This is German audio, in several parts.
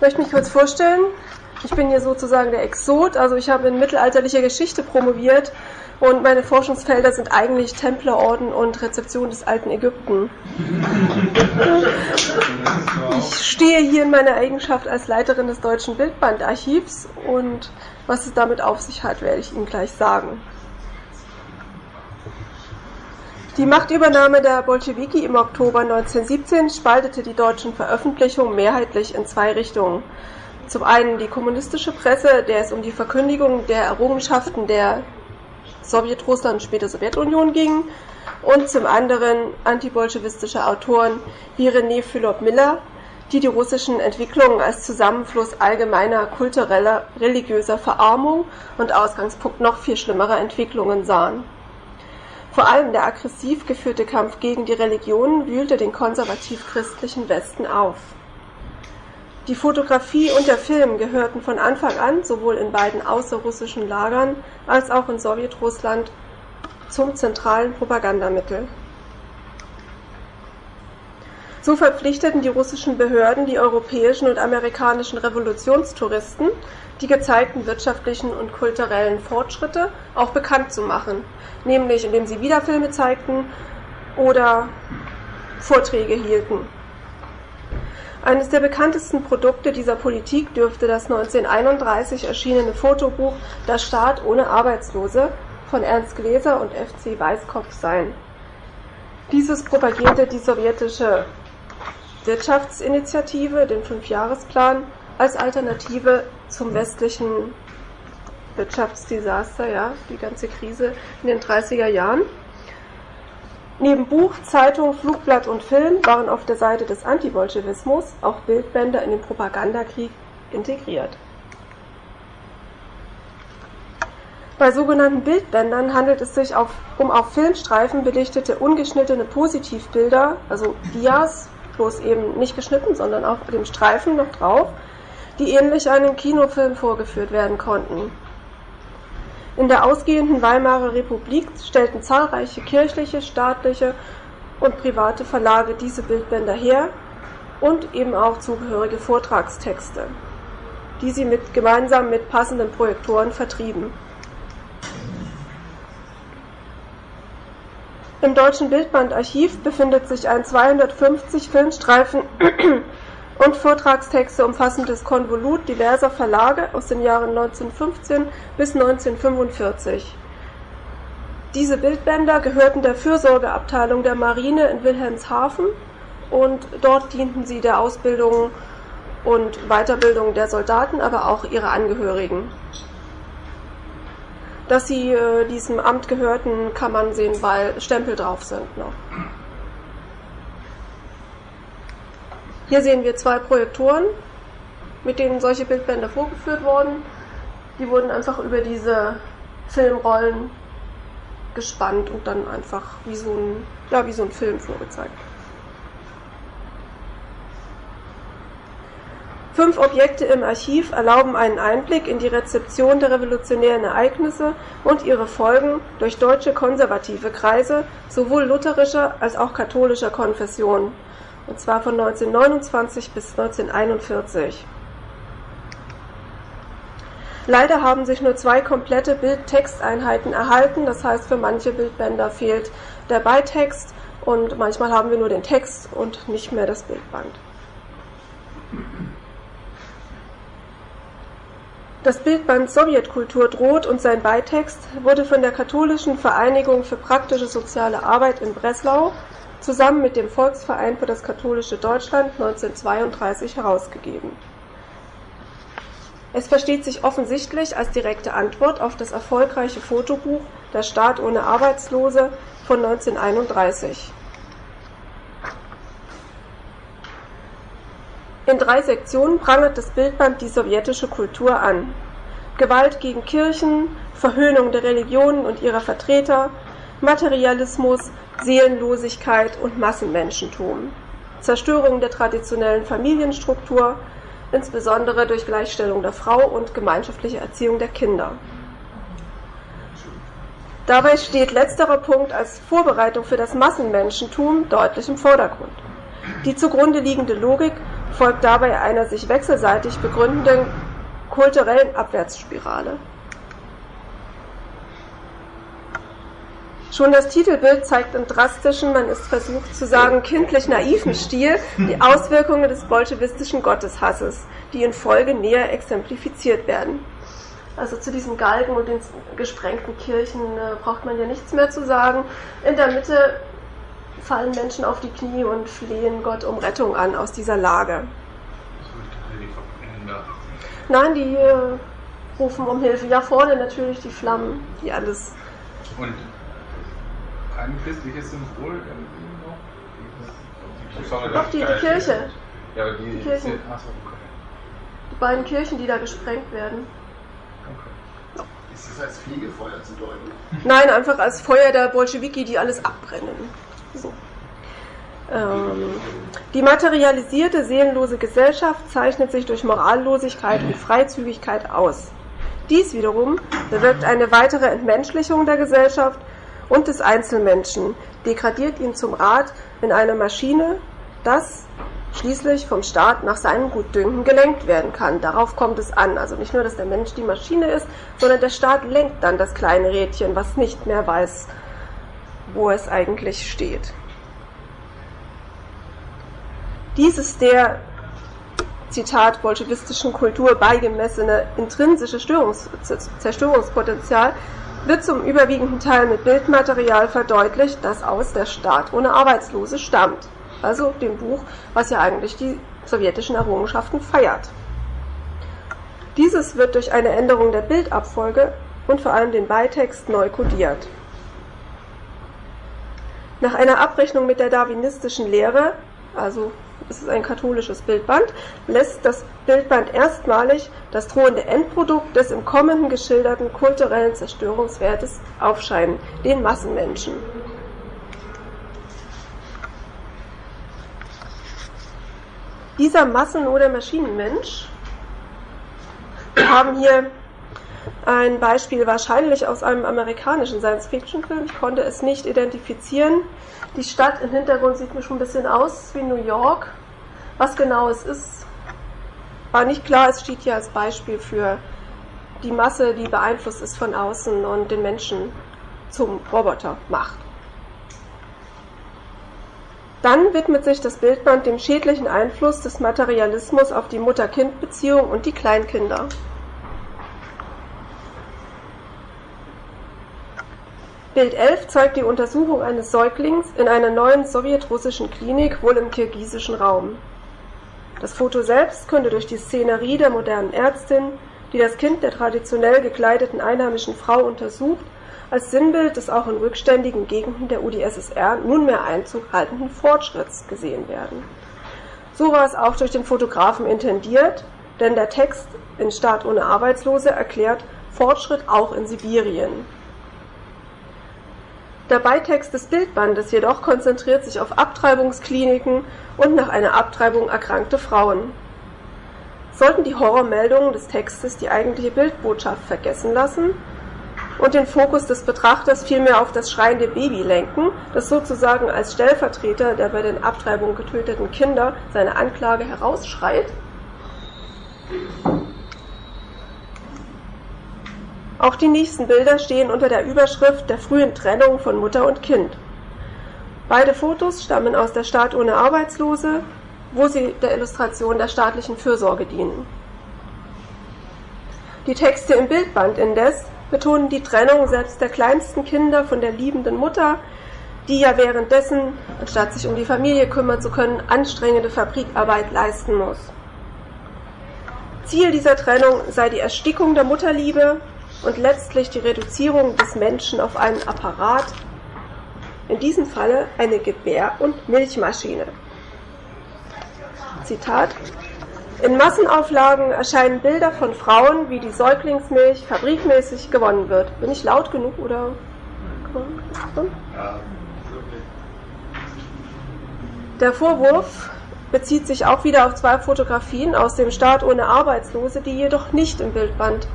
Ich möchte mich kurz vorstellen. Ich bin hier sozusagen der Exot, also ich habe in mittelalterlicher Geschichte promoviert und meine Forschungsfelder sind eigentlich Templerorden und Rezeption des alten Ägypten. Ich stehe hier in meiner Eigenschaft als Leiterin des Deutschen Bildbandarchivs und was es damit auf sich hat, werde ich Ihnen gleich sagen. Die Machtübernahme der Bolschewiki im Oktober 1917 spaltete die deutschen Veröffentlichungen mehrheitlich in zwei Richtungen. Zum einen die kommunistische Presse, der es um die Verkündigung der Errungenschaften der Sowjetrussland und später Sowjetunion ging, und zum anderen antibolschewistische Autoren wie René Philipp Miller, die die russischen Entwicklungen als Zusammenfluss allgemeiner kultureller, religiöser Verarmung und Ausgangspunkt noch viel schlimmerer Entwicklungen sahen. Vor allem der aggressiv geführte Kampf gegen die Religionen wühlte den konservativ-christlichen Westen auf. Die Fotografie und der Film gehörten von Anfang an sowohl in beiden außerrussischen Lagern als auch in Sowjetrussland zum zentralen Propagandamittel. So verpflichteten die russischen Behörden die europäischen und amerikanischen Revolutionstouristen, die gezeigten wirtschaftlichen und kulturellen Fortschritte auch bekannt zu machen, nämlich indem sie Wiederfilme zeigten oder Vorträge hielten. Eines der bekanntesten Produkte dieser Politik dürfte das 1931 erschienene Fotobuch Das Staat ohne Arbeitslose von Ernst Gläser und FC Weißkopf sein. Dieses propagierte die sowjetische Wirtschaftsinitiative, den Fünfjahresplan, als Alternative zum westlichen Wirtschaftsdesaster, ja, die ganze Krise in den 30er Jahren. Neben Buch, Zeitung, Flugblatt und Film waren auf der Seite des Antibolschewismus auch Bildbänder in den Propagandakrieg integriert. Bei sogenannten Bildbändern handelt es sich auf, um auf Filmstreifen belichtete ungeschnittene Positivbilder, also Dias, bloß eben nicht geschnitten, sondern auf dem Streifen noch drauf, die ähnlich einem Kinofilm vorgeführt werden konnten. In der ausgehenden Weimarer Republik stellten zahlreiche kirchliche, staatliche und private Verlage diese Bildbänder her und eben auch zugehörige Vortragstexte, die sie mit, gemeinsam mit passenden Projektoren vertrieben. Im Deutschen Bildbandarchiv befindet sich ein 250 Filmstreifen und Vortragstexte umfassendes Konvolut diverser Verlage aus den Jahren 1915 bis 1945. Diese Bildbänder gehörten der Fürsorgeabteilung der Marine in Wilhelmshaven und dort dienten sie der Ausbildung und Weiterbildung der Soldaten, aber auch ihrer Angehörigen. Dass sie äh, diesem Amt gehörten, kann man sehen, weil Stempel drauf sind noch. Hier sehen wir zwei Projektoren, mit denen solche Bildbänder vorgeführt wurden. Die wurden einfach über diese Filmrollen gespannt und dann einfach wie so ein, ja, wie so ein Film vorgezeigt. Fünf Objekte im Archiv erlauben einen Einblick in die Rezeption der revolutionären Ereignisse und ihre Folgen durch deutsche konservative Kreise sowohl lutherischer als auch katholischer Konfession und zwar von 1929 bis 1941. Leider haben sich nur zwei komplette Bild-Texteinheiten erhalten, das heißt für manche Bildbänder fehlt der Beitext und manchmal haben wir nur den Text und nicht mehr das Bildband. Das Bildband Sowjetkultur droht und sein Beitext wurde von der Katholischen Vereinigung für praktische soziale Arbeit in Breslau zusammen mit dem Volksverein für das katholische Deutschland 1932 herausgegeben. Es versteht sich offensichtlich als direkte Antwort auf das erfolgreiche Fotobuch Der Staat ohne Arbeitslose von 1931. In drei Sektionen prangert das Bildband die sowjetische Kultur an. Gewalt gegen Kirchen, Verhöhnung der Religionen und ihrer Vertreter, Materialismus, Seelenlosigkeit und Massenmenschentum, Zerstörung der traditionellen Familienstruktur, insbesondere durch Gleichstellung der Frau und gemeinschaftliche Erziehung der Kinder. Dabei steht letzterer Punkt als Vorbereitung für das Massenmenschentum deutlich im Vordergrund. Die zugrunde liegende Logik folgt dabei einer sich wechselseitig begründenden kulturellen Abwärtsspirale. Schon das Titelbild zeigt im drastischen, man ist versucht zu sagen, kindlich naiven Stil die Auswirkungen des bolschewistischen Gotteshasses, die in Folge näher exemplifiziert werden. Also zu diesen Galgen und den gesprengten Kirchen äh, braucht man ja nichts mehr zu sagen. In der Mitte fallen Menschen auf die Knie und flehen Gott um Rettung an aus dieser Lage. Nein, die äh, rufen um Hilfe. Ja, vorne natürlich die Flammen, die alles. Und kein christliches Symbol noch? Doch, die, die Kirche. Ja, aber die, die Kirchen. Achso, okay. Die beiden Kirchen, die da gesprengt werden. Okay. Ist das als Fegefeuer zu deuten? Nein, einfach als Feuer der Bolschewiki, die alles abbrennen. So. Ähm, die materialisierte, seelenlose Gesellschaft zeichnet sich durch Morallosigkeit und Freizügigkeit aus. Dies wiederum bewirkt eine weitere Entmenschlichung der Gesellschaft und des Einzelmenschen, degradiert ihn zum Rad in einer Maschine, das schließlich vom Staat nach seinem Gutdünken gelenkt werden kann. Darauf kommt es an. Also nicht nur, dass der Mensch die Maschine ist, sondern der Staat lenkt dann das kleine Rädchen, was nicht mehr weiß, wo es eigentlich steht. Dieses der, Zitat, bolschewistischen Kultur beigemessene intrinsische Störungs Zerstörungspotenzial wird zum überwiegenden Teil mit Bildmaterial verdeutlicht, das aus Der Staat ohne Arbeitslose stammt, also dem Buch, was ja eigentlich die sowjetischen Errungenschaften feiert. Dieses wird durch eine Änderung der Bildabfolge und vor allem den Beitext neu kodiert. Nach einer Abrechnung mit der darwinistischen Lehre, also es ist ein katholisches Bildband, lässt das Bildband erstmalig das drohende Endprodukt des im Kommenden geschilderten kulturellen Zerstörungswertes aufscheinen, den Massenmenschen. Dieser Massen- oder Maschinenmensch, wir haben hier ein Beispiel wahrscheinlich aus einem amerikanischen Science-Fiction-Film. Ich konnte es nicht identifizieren. Die Stadt im Hintergrund sieht mir schon ein bisschen aus wie New York. Was genau es ist, war nicht klar. Es steht hier als Beispiel für die Masse, die beeinflusst ist von außen und den Menschen zum Roboter macht. Dann widmet sich das Bildband dem schädlichen Einfluss des Materialismus auf die Mutter-Kind-Beziehung und die Kleinkinder. Bild 11 zeigt die Untersuchung eines Säuglings in einer neuen sowjetrussischen Klinik, wohl im kirgisischen Raum. Das Foto selbst könnte durch die Szenerie der modernen Ärztin, die das Kind der traditionell gekleideten einheimischen Frau untersucht, als Sinnbild des auch in rückständigen Gegenden der UdSSR nunmehr Einzug haltenden Fortschritts gesehen werden. So war es auch durch den Fotografen intendiert, denn der Text in Staat ohne Arbeitslose erklärt Fortschritt auch in Sibirien. Der Beitext des Bildbandes jedoch konzentriert sich auf Abtreibungskliniken und nach einer Abtreibung erkrankte Frauen. Sollten die Horrormeldungen des Textes die eigentliche Bildbotschaft vergessen lassen und den Fokus des Betrachters vielmehr auf das schreiende Baby lenken, das sozusagen als Stellvertreter der bei den Abtreibungen getöteten Kinder seine Anklage herausschreit? Auch die nächsten Bilder stehen unter der Überschrift der frühen Trennung von Mutter und Kind. Beide Fotos stammen aus der Staat ohne Arbeitslose, wo sie der Illustration der staatlichen Fürsorge dienen. Die Texte im Bildband indes betonen die Trennung selbst der kleinsten Kinder von der liebenden Mutter, die ja währenddessen, anstatt sich um die Familie kümmern zu können, anstrengende Fabrikarbeit leisten muss. Ziel dieser Trennung sei die Erstickung der Mutterliebe und letztlich die Reduzierung des Menschen auf einen Apparat, in diesem Falle eine Gebär- und Milchmaschine. Zitat in Massenauflagen erscheinen Bilder von Frauen, wie die Säuglingsmilch fabrikmäßig gewonnen wird. Bin ich laut genug oder? Der Vorwurf bezieht sich auch wieder auf zwei Fotografien aus dem Staat ohne Arbeitslose, die jedoch nicht im Bildband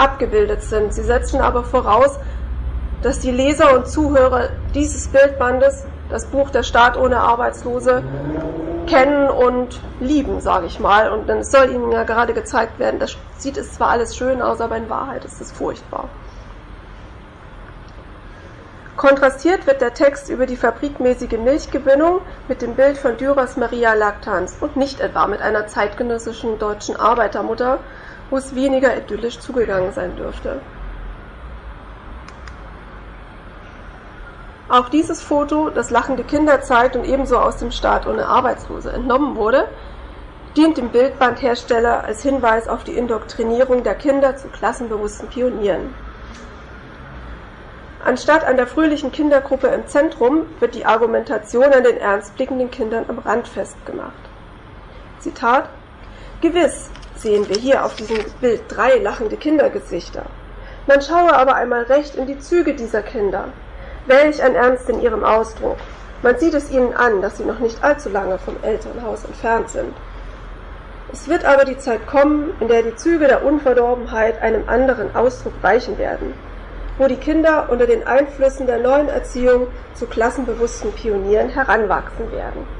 abgebildet sind. Sie setzen aber voraus, dass die Leser und Zuhörer dieses Bildbandes, das Buch Der Staat ohne Arbeitslose, kennen und lieben, sage ich mal. Und dann soll ihnen ja gerade gezeigt werden, das sieht es zwar alles schön aus, aber in Wahrheit ist es furchtbar. Kontrastiert wird der Text über die fabrikmäßige Milchgewinnung mit dem Bild von Dürers Maria Lactans und nicht etwa mit einer zeitgenössischen deutschen Arbeitermutter, wo es weniger idyllisch zugegangen sein dürfte. Auch dieses Foto, das lachende Kinder zeigt und ebenso aus dem Staat ohne Arbeitslose entnommen wurde, dient dem Bildbandhersteller als Hinweis auf die Indoktrinierung der Kinder zu klassenbewussten Pionieren. Anstatt an der fröhlichen Kindergruppe im Zentrum wird die Argumentation an den ernstblickenden Kindern am Rand festgemacht. Zitat Gewiss sehen wir hier auf diesem Bild drei lachende Kindergesichter. Man schaue aber einmal recht in die Züge dieser Kinder. Welch ein Ernst in ihrem Ausdruck. Man sieht es ihnen an, dass sie noch nicht allzu lange vom Elternhaus entfernt sind. Es wird aber die Zeit kommen, in der die Züge der Unverdorbenheit einem anderen Ausdruck weichen werden, wo die Kinder unter den Einflüssen der neuen Erziehung zu klassenbewussten Pionieren heranwachsen werden.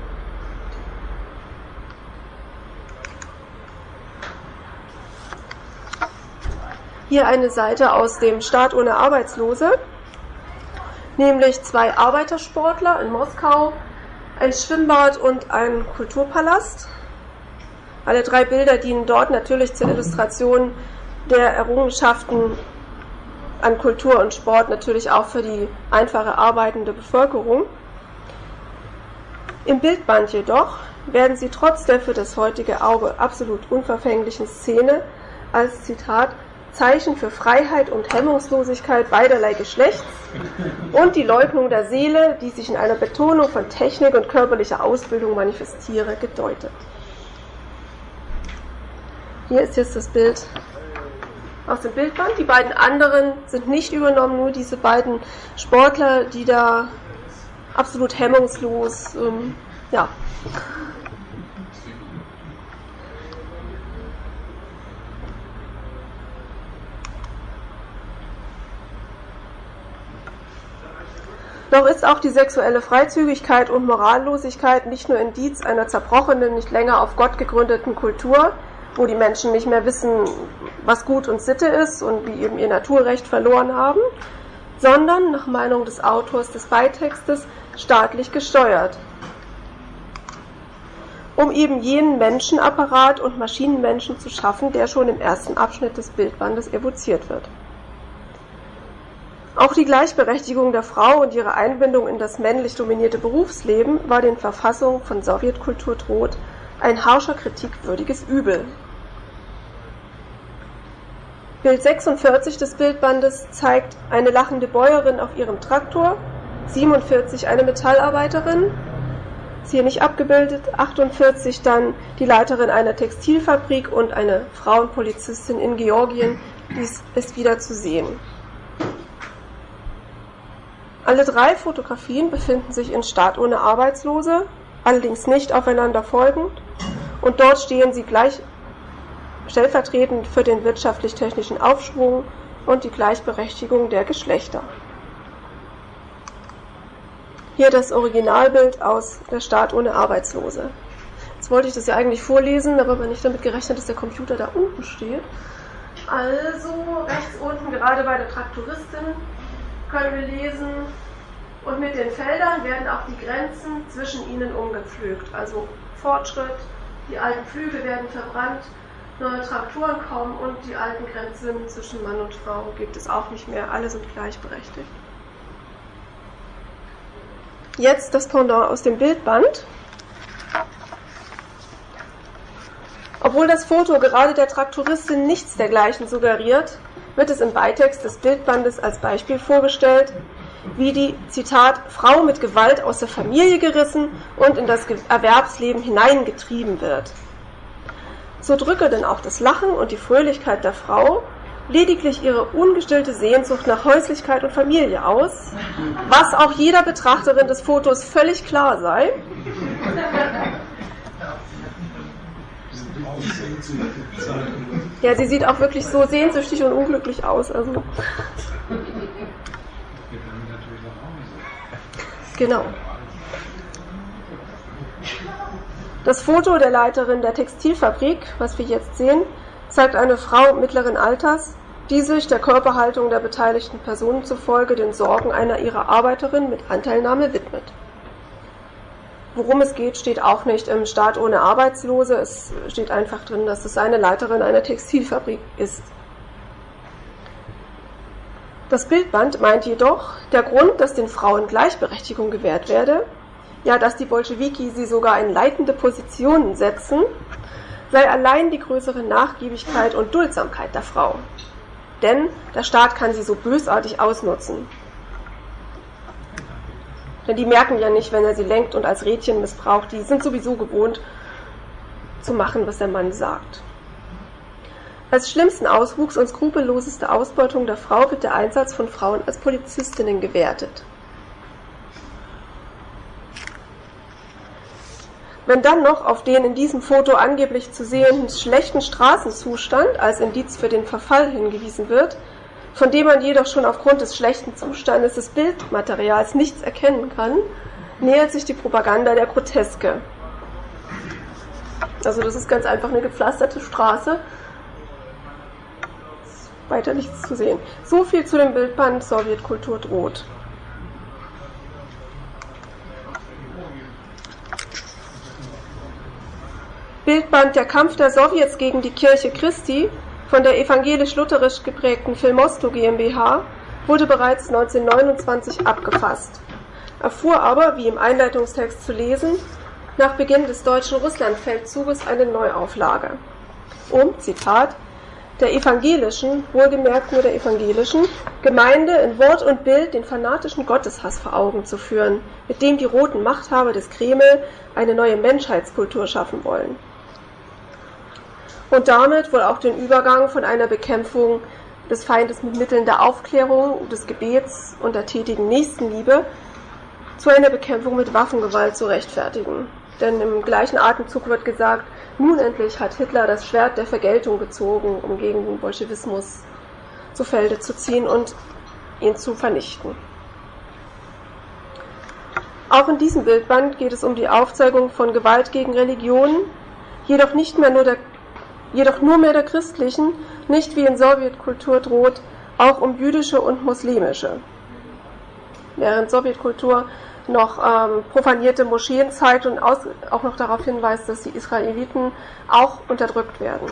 Hier eine Seite aus dem Staat ohne Arbeitslose nämlich zwei Arbeitersportler in Moskau, ein Schwimmbad und ein Kulturpalast. Alle drei Bilder dienen dort natürlich zur Illustration der Errungenschaften an Kultur und Sport, natürlich auch für die einfache arbeitende Bevölkerung. Im Bildband jedoch werden sie trotz der für das heutige Auge absolut unverfänglichen Szene als Zitat Zeichen für Freiheit und Hemmungslosigkeit beiderlei Geschlechts und die Leugnung der Seele, die sich in einer Betonung von Technik und körperlicher Ausbildung manifestiere, gedeutet. Hier ist jetzt das Bild aus dem Bildband. Die beiden anderen sind nicht übernommen, nur diese beiden Sportler, die da absolut hemmungslos ähm, ja, Doch ist auch die sexuelle Freizügigkeit und Morallosigkeit nicht nur Indiz einer zerbrochenen, nicht länger auf Gott gegründeten Kultur, wo die Menschen nicht mehr wissen, was Gut und Sitte ist und wie eben ihr Naturrecht verloren haben, sondern nach Meinung des Autors des Beitextes staatlich gesteuert, um eben jenen Menschenapparat und Maschinenmenschen zu schaffen, der schon im ersten Abschnitt des Bildbandes evoziert wird. Auch die Gleichberechtigung der Frau und ihre Einbindung in das männlich dominierte Berufsleben war den Verfassungen von Sowjetkultur droht ein harscher Kritik würdiges Übel. Bild 46 des Bildbandes zeigt eine lachende Bäuerin auf ihrem Traktor, 47 eine Metallarbeiterin, ist hier nicht abgebildet, 48 dann die Leiterin einer Textilfabrik und eine Frauenpolizistin in Georgien, dies ist wieder zu sehen. Alle drei Fotografien befinden sich in Staat ohne Arbeitslose, allerdings nicht aufeinander folgend, und dort stehen sie gleich stellvertretend für den wirtschaftlich-technischen Aufschwung und die Gleichberechtigung der Geschlechter. Hier das Originalbild aus der Staat ohne Arbeitslose. Jetzt wollte ich das ja eigentlich vorlesen, aber habe nicht damit gerechnet, dass der Computer da unten steht. Also rechts unten, gerade bei der Traktoristin, können wir lesen, und mit den Feldern werden auch die Grenzen zwischen ihnen umgepflügt. Also Fortschritt, die alten Flüge werden verbrannt, neue Traktoren kommen und die alten Grenzen zwischen Mann und Frau gibt es auch nicht mehr. Alle sind gleichberechtigt. Jetzt das Pendant aus dem Bildband. Obwohl das Foto gerade der Traktoristin nichts dergleichen suggeriert, wird es im Beitext des Bildbandes als Beispiel vorgestellt, wie die, Zitat, Frau mit Gewalt aus der Familie gerissen und in das Erwerbsleben hineingetrieben wird. So drücke denn auch das Lachen und die Fröhlichkeit der Frau lediglich ihre ungestillte Sehnsucht nach Häuslichkeit und Familie aus, was auch jeder Betrachterin des Fotos völlig klar sei. Ja, sie sieht auch wirklich so sehnsüchtig und unglücklich aus. Also. Genau. Das Foto der Leiterin der Textilfabrik, was wir jetzt sehen, zeigt eine Frau mittleren Alters, die sich der Körperhaltung der beteiligten Personen zufolge den Sorgen einer ihrer Arbeiterinnen mit Anteilnahme widmet. Worum es geht, steht auch nicht im Staat ohne Arbeitslose. Es steht einfach drin, dass es eine Leiterin einer Textilfabrik ist. Das Bildband meint jedoch, der Grund, dass den Frauen Gleichberechtigung gewährt werde, ja, dass die Bolschewiki sie sogar in leitende Positionen setzen, sei allein die größere Nachgiebigkeit und Duldsamkeit der Frau. Denn der Staat kann sie so bösartig ausnutzen. Denn die merken ja nicht, wenn er sie lenkt und als Rädchen missbraucht. Die sind sowieso gewohnt zu machen, was der Mann sagt. Als schlimmsten Auswuchs und skrupelloseste Ausbeutung der Frau wird der Einsatz von Frauen als Polizistinnen gewertet. Wenn dann noch auf den in diesem Foto angeblich zu sehenden schlechten Straßenzustand als Indiz für den Verfall hingewiesen wird, von dem man jedoch schon aufgrund des schlechten Zustandes des Bildmaterials nichts erkennen kann, nähert sich die Propaganda der Groteske. Also das ist ganz einfach eine gepflasterte Straße. Weiter nichts zu sehen. So viel zu dem Bildband Sowjetkultur droht. Bildband Der Kampf der Sowjets gegen die Kirche Christi von der evangelisch-lutherisch geprägten Filmosto GmbH wurde bereits 1929 abgefasst, erfuhr aber, wie im Einleitungstext zu lesen, nach Beginn des deutschen Russlandfeldzuges eine Neuauflage, um, Zitat, der evangelischen, wohlgemerkt nur der evangelischen, Gemeinde in Wort und Bild den fanatischen Gotteshass vor Augen zu führen, mit dem die roten Machthaber des Kreml eine neue Menschheitskultur schaffen wollen und damit wohl auch den Übergang von einer Bekämpfung des Feindes mit Mitteln der Aufklärung, des Gebets und der tätigen Nächstenliebe zu einer Bekämpfung mit Waffengewalt zu rechtfertigen. Denn im gleichen Atemzug wird gesagt, nun endlich hat Hitler das Schwert der Vergeltung gezogen, um gegen den Bolschewismus zu Felde zu ziehen und ihn zu vernichten. Auch in diesem Bildband geht es um die Aufzeigung von Gewalt gegen Religionen, jedoch nicht mehr nur der jedoch nur mehr der christlichen, nicht wie in Sowjetkultur droht, auch um jüdische und muslimische. Während Sowjetkultur noch ähm, profanierte Moscheen zeigt und aus, auch noch darauf hinweist, dass die Israeliten auch unterdrückt werden.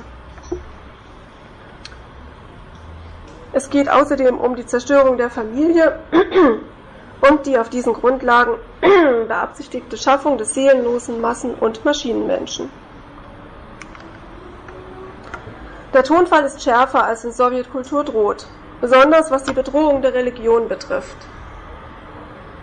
Es geht außerdem um die Zerstörung der Familie und die auf diesen Grundlagen beabsichtigte Schaffung des seelenlosen Massen- und Maschinenmenschen. Der Tonfall ist schärfer als in Sowjetkultur droht, besonders was die Bedrohung der Religion betrifft.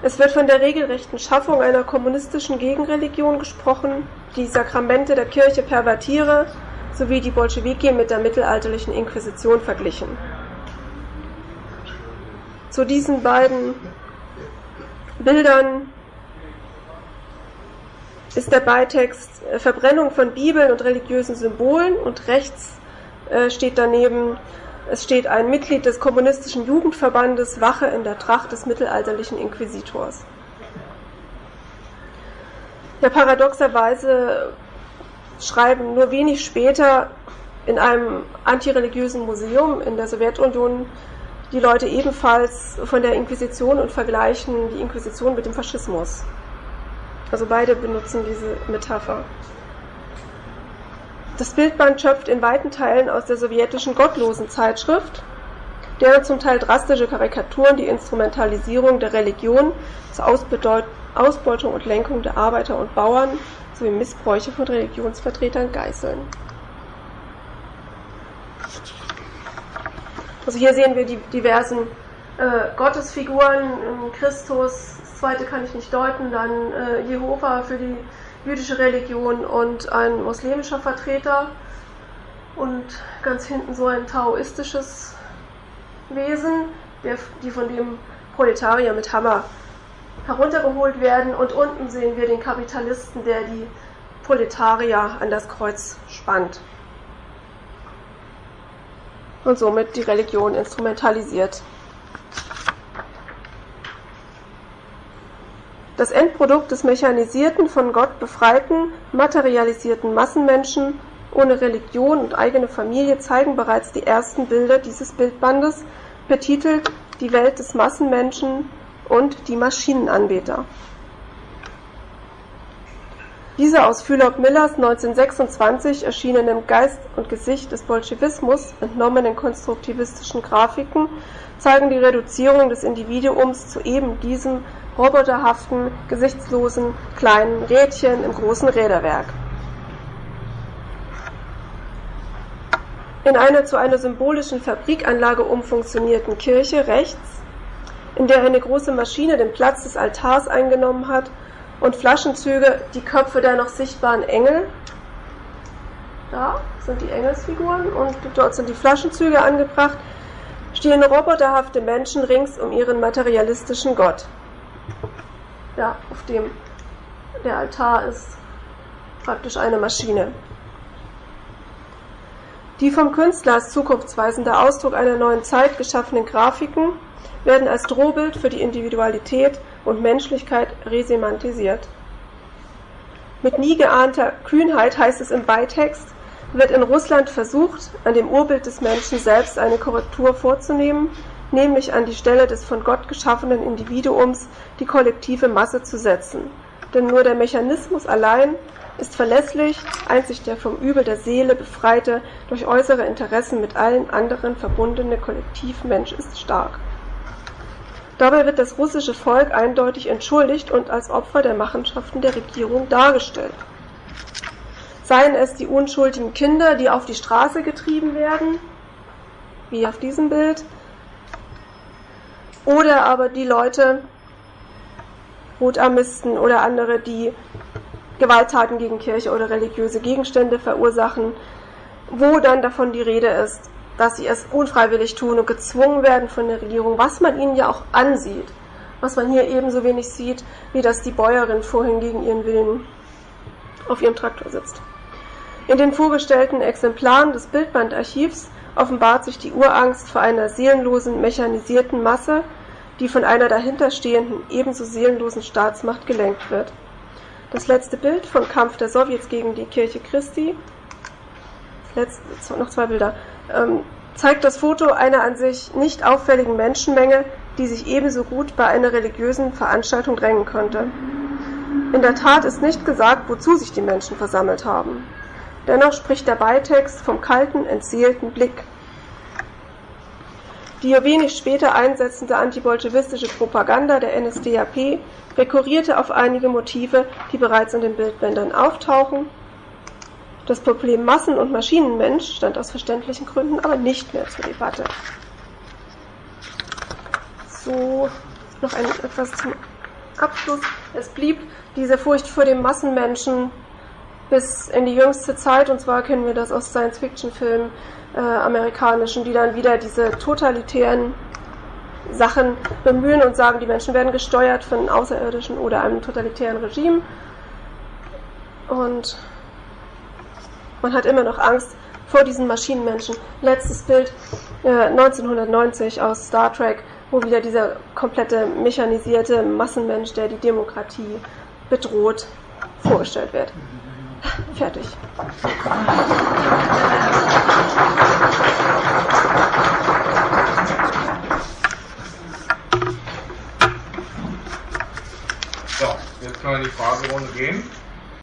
Es wird von der regelrechten Schaffung einer kommunistischen Gegenreligion gesprochen, die Sakramente der Kirche pervertiere, sowie die Bolschewiki mit der mittelalterlichen Inquisition verglichen. Zu diesen beiden Bildern ist der Beitext Verbrennung von Bibeln und religiösen Symbolen und rechts äh, steht daneben, es steht ein Mitglied des kommunistischen Jugendverbandes Wache in der Tracht des mittelalterlichen Inquisitors. Ja, paradoxerweise schreiben nur wenig später in einem antireligiösen Museum in der Sowjetunion die Leute ebenfalls von der Inquisition und vergleichen die Inquisition mit dem Faschismus. Also beide benutzen diese Metapher. Das Bildband schöpft in weiten Teilen aus der sowjetischen Gottlosen-Zeitschrift, deren zum Teil drastische Karikaturen die Instrumentalisierung der Religion zur Ausbeutung und Lenkung der Arbeiter und Bauern sowie Missbräuche von Religionsvertretern geißeln. Also hier sehen wir die diversen äh, Gottesfiguren, Christus, das zweite kann ich nicht deuten, dann äh, Jehova für die jüdische Religion und ein muslimischer Vertreter und ganz hinten so ein taoistisches Wesen, der, die von dem Proletarier mit Hammer heruntergeholt werden und unten sehen wir den Kapitalisten, der die Proletarier an das Kreuz spannt und somit die Religion instrumentalisiert. Das Endprodukt des mechanisierten, von Gott befreiten, materialisierten Massenmenschen ohne Religion und eigene Familie zeigen bereits die ersten Bilder dieses Bildbandes, betitelt Die Welt des Massenmenschen und die Maschinenanbeter. Diese aus Philip Millers 1926 erschienenen Geist und Gesicht des Bolschewismus entnommenen konstruktivistischen Grafiken zeigen die Reduzierung des Individuums zu eben diesem roboterhaften, gesichtslosen, kleinen Rädchen im großen Räderwerk. In einer zu einer symbolischen Fabrikanlage umfunktionierten Kirche rechts, in der eine große Maschine den Platz des Altars eingenommen hat und Flaschenzüge die Köpfe der noch sichtbaren Engel. Da sind die Engelsfiguren und dort sind die Flaschenzüge angebracht, stehen roboterhafte Menschen rings um ihren materialistischen Gott ja, auf dem der Altar ist praktisch eine Maschine. Die vom Künstler als zukunftsweisender Ausdruck einer neuen Zeit geschaffenen Grafiken werden als Drohbild für die Individualität und Menschlichkeit resemantisiert. Mit nie geahnter Kühnheit heißt es im Beitext, wird in Russland versucht, an dem Urbild des Menschen selbst eine Korrektur vorzunehmen, nämlich an die Stelle des von Gott geschaffenen Individuums die kollektive Masse zu setzen. Denn nur der Mechanismus allein ist verlässlich, einzig der vom Übel der Seele befreite, durch äußere Interessen mit allen anderen verbundene Kollektivmensch ist stark. Dabei wird das russische Volk eindeutig entschuldigt und als Opfer der Machenschaften der Regierung dargestellt. Seien es die unschuldigen Kinder, die auf die Straße getrieben werden, wie auf diesem Bild, oder aber die Leute, Rotarmisten oder andere, die Gewalttaten gegen Kirche oder religiöse Gegenstände verursachen, wo dann davon die Rede ist, dass sie es unfreiwillig tun und gezwungen werden von der Regierung, was man ihnen ja auch ansieht, was man hier ebenso wenig sieht, wie dass die Bäuerin vorhin gegen ihren Willen auf ihrem Traktor sitzt. In den vorgestellten Exemplaren des Bildbandarchivs offenbart sich die Urangst vor einer seelenlosen, mechanisierten Masse, die von einer dahinterstehenden, ebenso seelenlosen Staatsmacht gelenkt wird. Das letzte Bild vom Kampf der Sowjets gegen die Kirche Christi, letzte, noch zwei Bilder, ähm, zeigt das Foto einer an sich nicht auffälligen Menschenmenge, die sich ebenso gut bei einer religiösen Veranstaltung drängen konnte. In der Tat ist nicht gesagt, wozu sich die Menschen versammelt haben. Dennoch spricht der Beitext vom kalten, entseelten Blick. Die wenig später einsetzende antibolschewistische Propaganda der NSDAP rekurrierte auf einige Motive, die bereits in den Bildbändern auftauchen. Das Problem Massen- und Maschinenmensch stand aus verständlichen Gründen aber nicht mehr zur Debatte. So, noch ein, etwas zum Abschluss. Es blieb diese Furcht vor dem Massenmenschen bis in die jüngste Zeit, und zwar kennen wir das aus Science-Fiction-Filmen, äh, amerikanischen, die dann wieder diese totalitären Sachen bemühen und sagen, die Menschen werden gesteuert von Außerirdischen oder einem totalitären Regime. Und man hat immer noch Angst vor diesen Maschinenmenschen. Letztes Bild äh, 1990 aus Star Trek, wo wieder dieser komplette mechanisierte Massenmensch, der die Demokratie bedroht, vorgestellt wird. Fertig. So, jetzt können wir in die Fragerunde gehen.